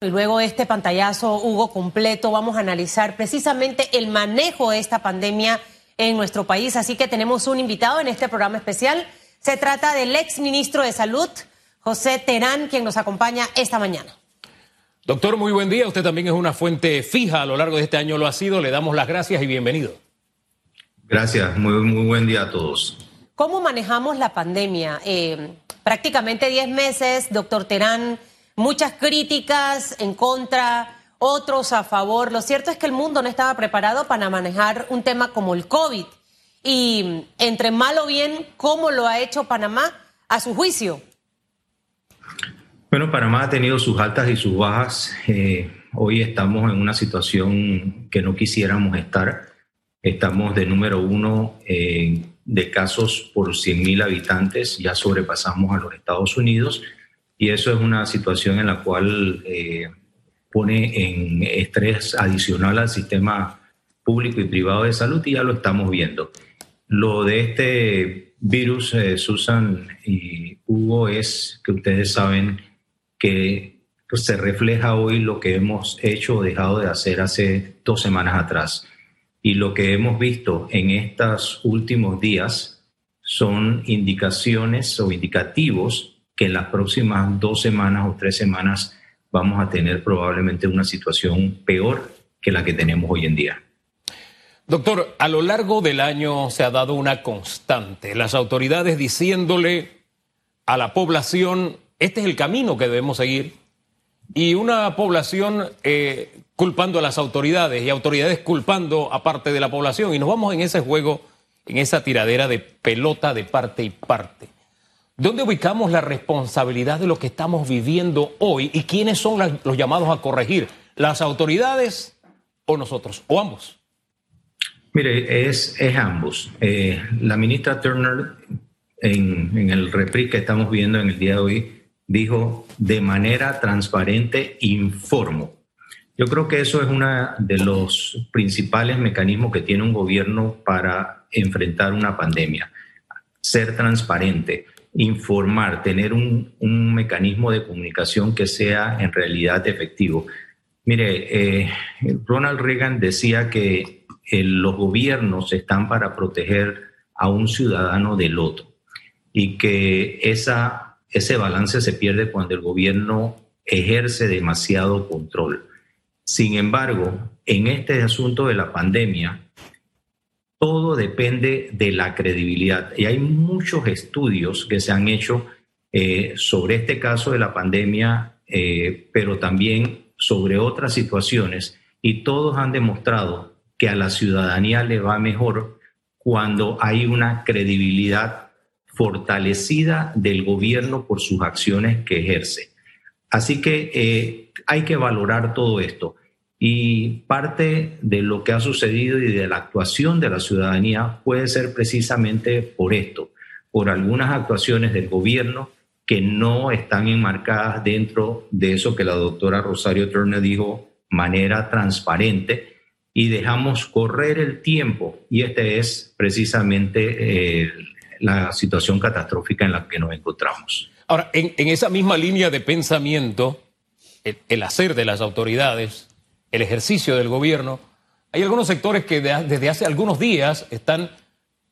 Y luego de este pantallazo, Hugo, completo, vamos a analizar precisamente el manejo de esta pandemia en nuestro país. Así que tenemos un invitado en este programa especial. Se trata del ex ministro de Salud, José Terán, quien nos acompaña esta mañana. Doctor, muy buen día. Usted también es una fuente fija a lo largo de este año, lo ha sido. Le damos las gracias y bienvenido. Gracias, muy, muy buen día a todos. ¿Cómo manejamos la pandemia? Eh, prácticamente 10 meses, doctor Terán muchas críticas en contra, otros a favor. Lo cierto es que el mundo no estaba preparado para manejar un tema como el COVID. Y entre mal o bien, ¿cómo lo ha hecho Panamá a su juicio? Bueno, Panamá ha tenido sus altas y sus bajas. Eh, hoy estamos en una situación que no quisiéramos estar. Estamos de número uno eh, de casos por 100.000 habitantes, ya sobrepasamos a los Estados Unidos y eso es una situación en la cual eh, pone en estrés adicional al sistema público y privado de salud y ya lo estamos viendo. Lo de este virus, eh, Susan y Hugo, es que ustedes saben que pues, se refleja hoy lo que hemos hecho o dejado de hacer hace dos semanas atrás. Y lo que hemos visto en estos últimos días son indicaciones o indicativos que en las próximas dos semanas o tres semanas vamos a tener probablemente una situación peor que la que tenemos hoy en día. Doctor, a lo largo del año se ha dado una constante, las autoridades diciéndole a la población, este es el camino que debemos seguir, y una población eh, culpando a las autoridades y autoridades culpando a parte de la población, y nos vamos en ese juego, en esa tiradera de pelota de parte y parte. ¿Dónde ubicamos la responsabilidad de lo que estamos viviendo hoy y quiénes son los llamados a corregir? ¿Las autoridades o nosotros? ¿O ambos? Mire, es, ambos. Eh, la ministra Turner, en, en el repris que estamos viendo en el día de hoy, dijo de manera transparente, informo. Yo creo que eso es uno de los principales mecanismos que tiene un gobierno para enfrentar una pandemia. Ser transparente informar, tener un, mecanismo de comunicación que sea en realidad efectivo. Mire, eh, Ronald Reagan decía que eh, los gobiernos están para proteger a un ciudadano del otro y que esa, ese balance se pierde cuando el gobierno ejerce demasiado control. Sin embargo, en este asunto de la pandemia, todo depende de la credibilidad. Y hay muchos estudios que se han hecho eh, sobre este caso de la pandemia, eh, pero también sobre otras situaciones, y todos han demostrado que a la ciudadanía le va mejor cuando hay una credibilidad fortalecida del gobierno por sus acciones que ejerce. Así que eh, hay que valorar todo esto. Y parte de lo que ha sucedido y de la actuación de la ciudadanía puede ser precisamente por esto, por algunas actuaciones del gobierno que no están enmarcadas dentro de eso que la doctora Rosario Turner dijo, manera transparente, y dejamos correr el tiempo. Y esta es precisamente eh, la situación catastrófica en la que nos encontramos. Ahora, en, esa misma línea de pensamiento, el hacer de las autoridades el ejercicio del gobierno, hay algunos sectores que desde hace algunos días están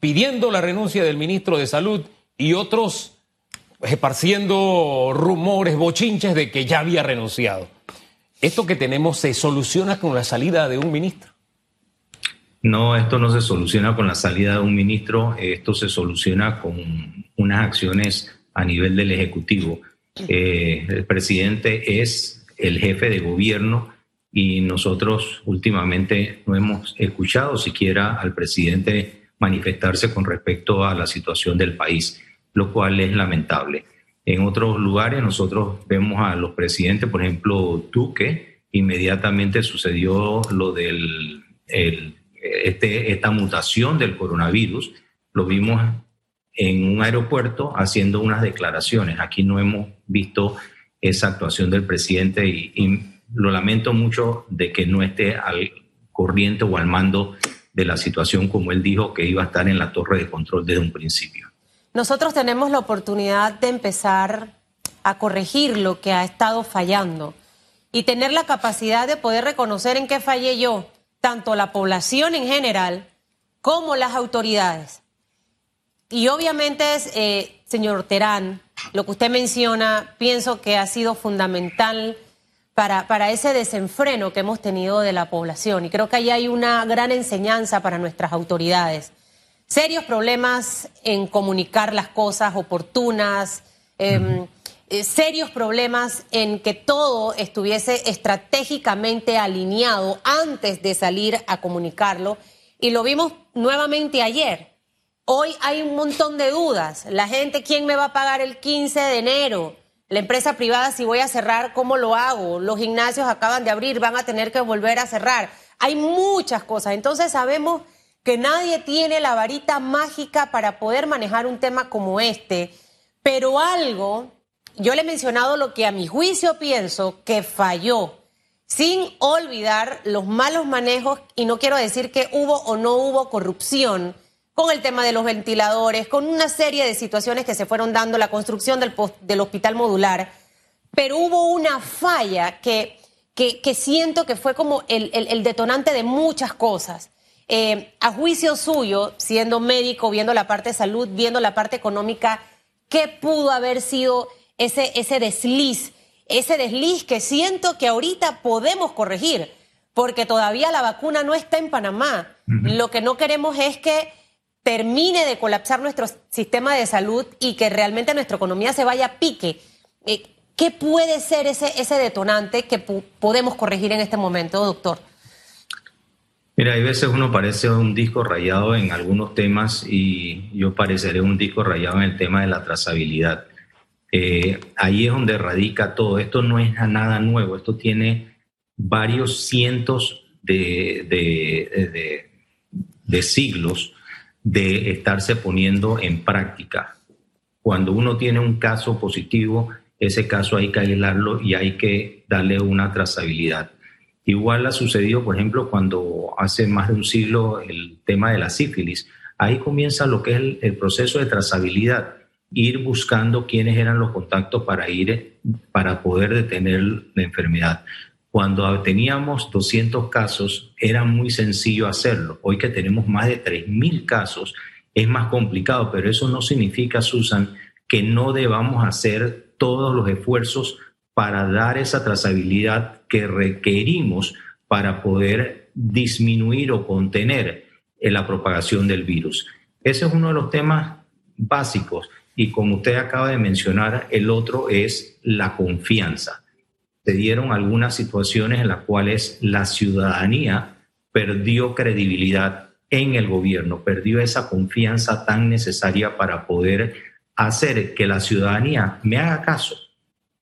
pidiendo la renuncia del ministro de Salud y otros esparciendo rumores, bochinches de que ya había renunciado. ¿Esto que tenemos se soluciona con la salida de un ministro? No, esto no se soluciona con la salida de un ministro, esto se soluciona con unas acciones a nivel del Ejecutivo. Eh, el presidente es el jefe de gobierno y nosotros últimamente no hemos escuchado siquiera al presidente manifestarse con respecto a la situación del país, lo cual es lamentable. En otros lugares nosotros vemos a los presidentes, por ejemplo, Duque, inmediatamente sucedió lo del este, esta mutación del coronavirus, lo vimos en un aeropuerto haciendo unas declaraciones. Aquí no hemos visto esa actuación del presidente y, lo lamento mucho de que no esté al corriente o al mando de la situación como él dijo que iba a estar en la torre de control desde un principio. Nosotros tenemos la oportunidad de empezar a corregir lo que ha estado fallando. y tener la capacidad de poder reconocer en qué fallé yo, tanto la población en general como las autoridades. Y obviamente, eh, señor Terán, lo que usted menciona, pienso que ha sido fundamental para, para ese desenfreno que hemos tenido de la población. Y creo que ahí hay una gran enseñanza para nuestras autoridades. Serios problemas en comunicar las cosas oportunas, em, eh, serios problemas en que todo estuviese estratégicamente alineado antes de salir a comunicarlo. Y lo vimos nuevamente ayer. Hoy hay un montón de dudas. La gente, ¿quién me va a pagar el 15 de enero? La empresa privada, si voy a cerrar, ¿cómo lo hago? Los gimnasios acaban de abrir, van a tener que volver a cerrar. Hay muchas cosas. Entonces sabemos que nadie tiene la varita mágica para poder manejar un tema como este, pero algo yo le he mencionado lo que a mi juicio pienso que falló, sin olvidar los malos manejos, y no quiero decir que hubo o no hubo corrupción con el tema de los ventiladores, con una serie de situaciones que se fueron dando, la construcción del, del hospital modular, pero hubo una falla que, que, siento que fue como el, detonante de muchas cosas. Eh, a juicio suyo, siendo médico, viendo la parte de salud, viendo la parte económica, ¿qué pudo haber sido ese, ese desliz, ese desliz que siento que ahorita podemos corregir, porque todavía la vacuna no está en Panamá. Lo que no queremos es que termine de colapsar nuestro sistema de salud y que realmente nuestra economía se vaya a pique. Eh, ¿Qué puede ser ese, ese detonante que podemos corregir en este momento, doctor? Mira, hay veces uno parece un disco rayado en algunos temas y yo pareceré un disco rayado en el tema de la trazabilidad. Eh, ahí es donde radica todo. Esto no es nada nuevo, esto tiene varios cientos de, de, siglos de estarse poniendo en práctica. Cuando uno tiene un caso positivo, ese caso hay que aislarlo y hay que darle una trazabilidad. Igual ha sucedido, por ejemplo, cuando hace más de un siglo el tema de la sífilis. Ahí comienza lo que es el proceso de trazabilidad ir buscando quiénes eran los contactos para ir, para poder detener la enfermedad. Cuando teníamos 200 casos, era muy sencillo hacerlo. Hoy que tenemos más de 3.000 casos, es más complicado, pero eso no significa, Susan, que no debamos hacer todos los esfuerzos para dar esa trazabilidad que requerimos para poder disminuir o contener la propagación del virus. Ese es uno de los temas básicos. Y como usted acaba de mencionar, el otro es la confianza. Se dieron algunas situaciones en las cuales la ciudadanía perdió credibilidad en el gobierno, perdió esa confianza tan necesaria para poder hacer que la ciudadanía me haga caso.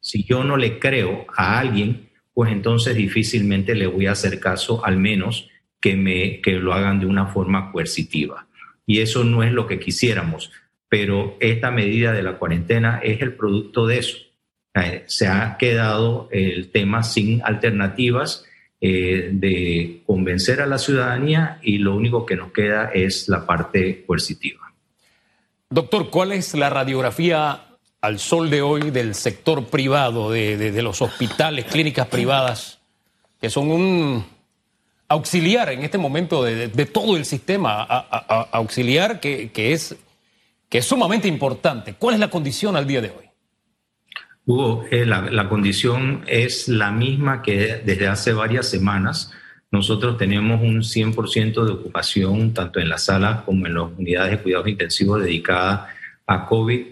Si yo no le creo a alguien, pues entonces difícilmente le voy a hacer caso, al menos que, me, que lo hagan de una forma coercitiva. Y eso no es lo que quisiéramos pero esta medida de la cuarentena es el producto de eso. Eh, se ha quedado el tema sin alternativas eh, de convencer a la ciudadanía y lo único que nos queda es la parte coercitiva. Doctor, ¿cuál es la radiografía al sol de hoy del sector privado, de, los hospitales, clínicas privadas, que son un auxiliar en este momento de, todo el sistema, auxiliar que, es que es sumamente importante. ¿Cuál es la condición al día de hoy? Hugo, eh, la, condición es la misma que desde hace varias semanas. Nosotros tenemos un 100% de ocupación tanto en las salas como en las unidades de cuidados intensivos dedicadas a COVID.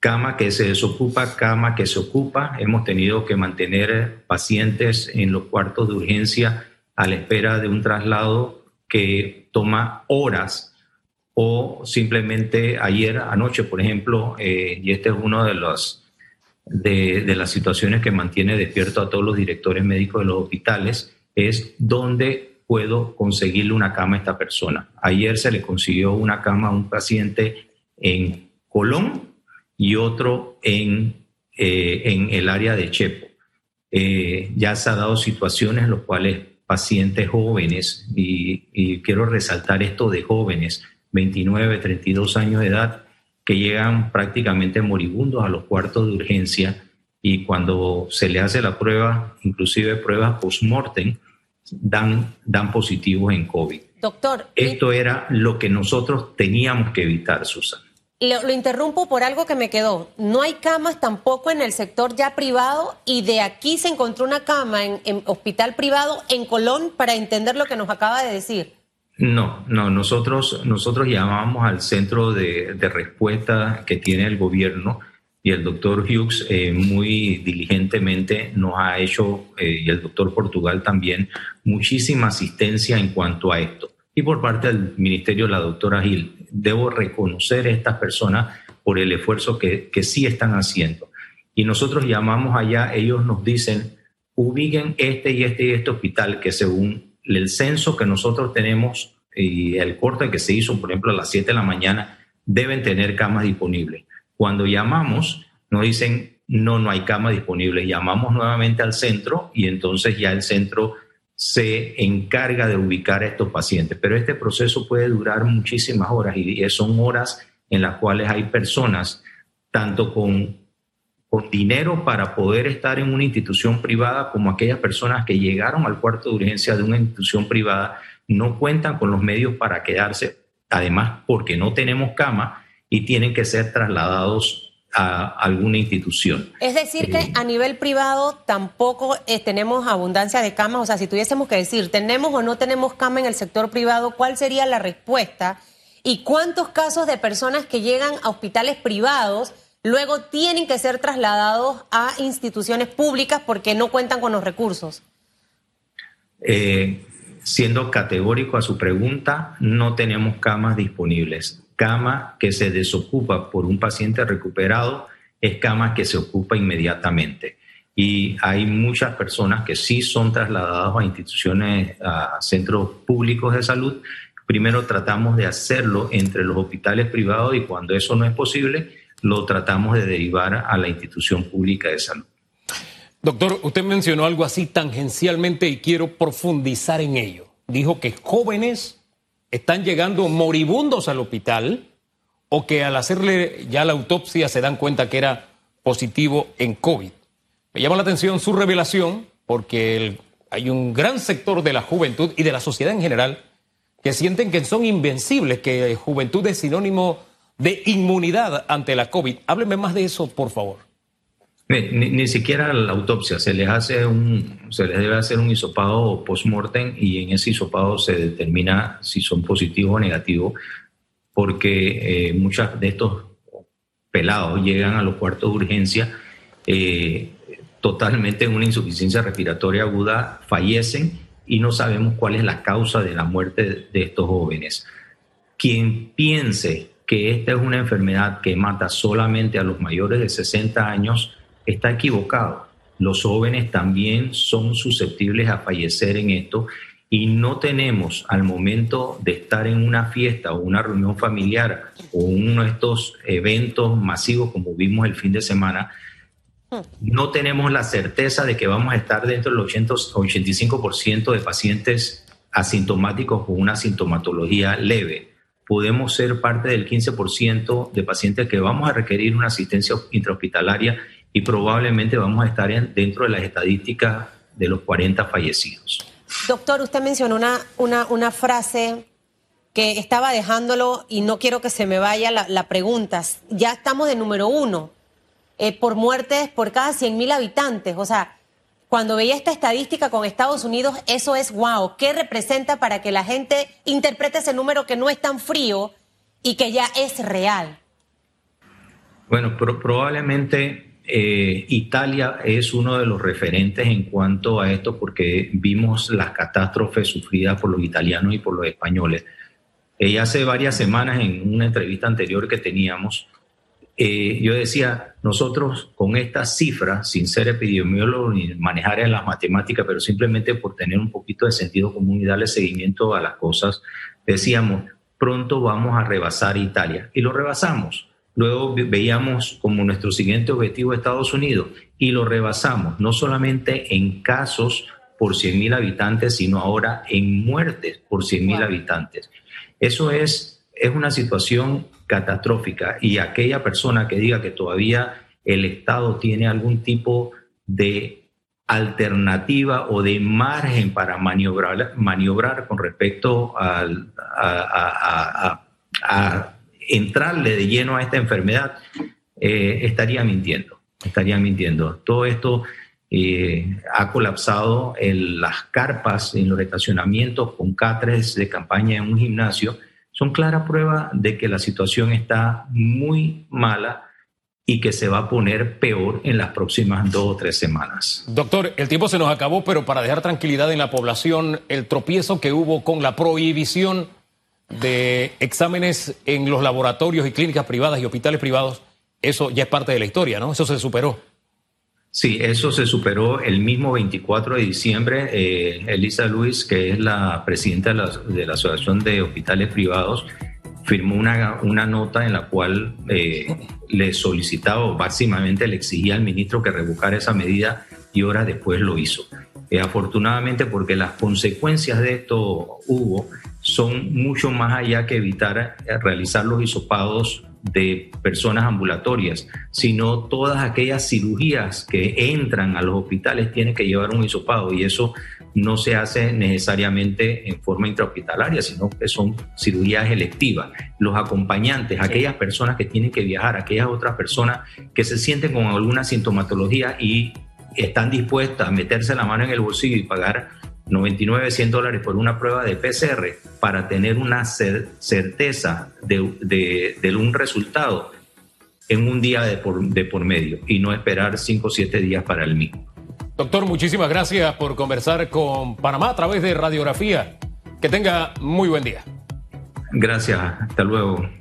Cama que se desocupa, cama que se ocupa. Hemos tenido que mantener pacientes en los cuartos de urgencia a la espera de un traslado que toma horas o simplemente ayer anoche, por ejemplo, eh, y este es uno de los de, las situaciones que mantiene despierto a todos los directores médicos de los hospitales, es dónde puedo conseguirle una cama a esta persona. Ayer se le consiguió una cama a un paciente en Colón y otro en, eh, en el área de Chepo. Eh, ya se ha dado situaciones en las cuales pacientes jóvenes, y quiero resaltar esto de jóvenes, 29, 32 años de edad, que llegan prácticamente moribundos a los cuartos de urgencia y cuando se le hace la prueba, inclusive pruebas post-mortem, dan, dan positivos en COVID. Doctor. Esto era lo que nosotros teníamos que evitar, Susana. Lo, interrumpo por algo que me quedó. No hay camas tampoco en el sector ya privado y de aquí se encontró una cama en, hospital privado en Colón para entender lo que nos acaba de decir. No, no, nosotros, nosotros llamamos al centro de, respuesta que tiene el gobierno y el doctor Hughes eh, muy diligentemente nos ha hecho, eh, y el doctor Portugal también, muchísima asistencia en cuanto a esto. Y por parte del ministerio, la doctora Gil, debo reconocer a estas personas por el esfuerzo que, que sí están haciendo. Y nosotros llamamos allá, ellos nos dicen, ubiquen este y este y este hospital que según el censo que nosotros tenemos y el corte que se hizo, por ejemplo, a las 7 de la mañana, deben tener camas disponibles. Cuando llamamos, nos dicen, no, no hay camas disponibles. Llamamos nuevamente al centro y entonces ya el centro se encarga de ubicar a estos pacientes. Pero este proceso puede durar muchísimas horas y son horas en las cuales hay personas, tanto con, con dinero para poder estar en una institución privada, como aquellas personas que llegaron al cuarto de urgencia de una institución privada, no cuentan con los medios para quedarse, además porque no tenemos cama y tienen que ser trasladados a alguna institución. Es decir, que eh, a nivel privado tampoco eh, tenemos abundancia de camas. O sea, si tuviésemos que decir, ¿tenemos o no tenemos cama en el sector privado? ¿Cuál sería la respuesta? ¿Y cuántos casos de personas que llegan a hospitales privados luego tienen que ser trasladados a instituciones públicas porque no cuentan con los recursos? Eh, siendo categórico a su pregunta, no tenemos camas disponibles cama que se desocupa por un paciente recuperado es cama que se ocupa inmediatamente. Y hay muchas personas que sí son trasladadas a instituciones, a centros públicos de salud. Primero tratamos de hacerlo entre los hospitales privados y cuando eso no es posible, lo tratamos de derivar a la institución pública de salud. Doctor, usted mencionó algo así tangencialmente y quiero profundizar en ello. Dijo que jóvenes están llegando moribundos al hospital o que al hacerle ya la autopsia se dan cuenta que era positivo en COVID. Me llama la atención su revelación porque hay un gran sector de la juventud y de la sociedad en general que sienten que son invencibles, que juventud es sinónimo de inmunidad ante la COVID. Hábleme más de eso, por favor. Ni, siquiera la autopsia, se les hace un, se les debe hacer un hisopado post-mortem y en ese hisopado se determina si son positivos o negativos, porque eh, de estos pelados llegan a los cuartos de urgencia eh, totalmente en una insuficiencia respiratoria aguda, fallecen y no sabemos cuál es la causa de la muerte de estos jóvenes. Quien piense que esta es una enfermedad que mata solamente a los mayores de 60 años, está equivocado. Los jóvenes también son susceptibles a fallecer en esto y no tenemos al momento de estar en una fiesta o una reunión familiar o uno de estos eventos masivos como vimos el fin de semana, no tenemos la certeza de que vamos a estar dentro del 80 85% de pacientes asintomáticos con una sintomatología leve. Podemos ser parte del 15% de pacientes que vamos a requerir una asistencia intrahospitalaria y probablemente vamos a estar dentro de las estadísticas de los 40 fallecidos. Doctor, usted mencionó una, una, una frase que estaba dejándolo y no quiero que se me vaya la, pregunta. Ya estamos de número uno eh, por muertes por cada 100 mil habitantes. O sea, cuando veía esta estadística con Estados Unidos, eso es wow. ¿Qué representa para que la gente interprete ese número que no es tan frío y que ya es real? Bueno, probablemente eh, Italia es uno de los referentes en cuanto a esto porque vimos las catástrofes sufridas por los italianos y por los españoles. Eh, hace varias semanas en una entrevista anterior que teníamos, eh, yo decía, nosotros con estas cifras, sin ser epidemiólogo ni manejar en las matemáticas, pero simplemente por tener un poquito de sentido común y darle seguimiento a las cosas, decíamos, pronto vamos a rebasar Italia. Y lo rebasamos. Luego veíamos como nuestro siguiente objetivo Estados Unidos y lo rebasamos, no solamente en casos por 100.000 habitantes, sino ahora en muertes por 100.000 habitantes. Eso es, es una situación catastrófica y aquella persona que diga que todavía el Estado tiene algún tipo de alternativa o de margen para maniobrar, maniobrar con respecto a, entrarle de lleno a esta enfermedad, eh, estaría mintiendo, estaría mintiendo. Todo esto eh, ha colapsado en las carpas, en los estacionamientos con catres de campaña en un gimnasio, son clara prueba de que la situación está muy mala y que se va a poner peor en las próximas dos o tres semanas. Doctor, el tiempo se nos acabó, pero para dejar tranquilidad en la población, el tropiezo que hubo con la prohibición de exámenes en los laboratorios y clínicas privadas y hospitales privados, eso ya es parte de la historia, ¿no? Eso se superó. Sí, eso se superó el mismo 24 de diciembre. Eh, Elisa Luis, que es la presidenta de la, Asociación de Hospitales Privados, firmó una, una nota en la cual eh, le solicitaba o básicamente le exigía al ministro que revocara esa medida y horas después lo hizo. Eh, afortunadamente porque las consecuencias de esto, Hugo, son mucho más allá que evitar realizar los hisopados de personas ambulatorias, sino todas aquellas cirugías que entran a los hospitales tienen que llevar un hisopado y eso no se hace necesariamente en forma intrahospitalaria, sino que son cirugías electivas. Los acompañantes, aquellas personas que tienen que viajar, aquellas otras personas que se sienten con alguna sintomatología y están dispuestas a meterse la mano en el bolsillo y pagar 99, 100 dólares por una prueba de PCR para tener una certeza de, un resultado en un día de por, de por medio y no esperar 5 o 7 días para el mismo. Doctor, muchísimas gracias por conversar con Panamá a través de radiografía. Que tenga muy buen día. Gracias, hasta luego.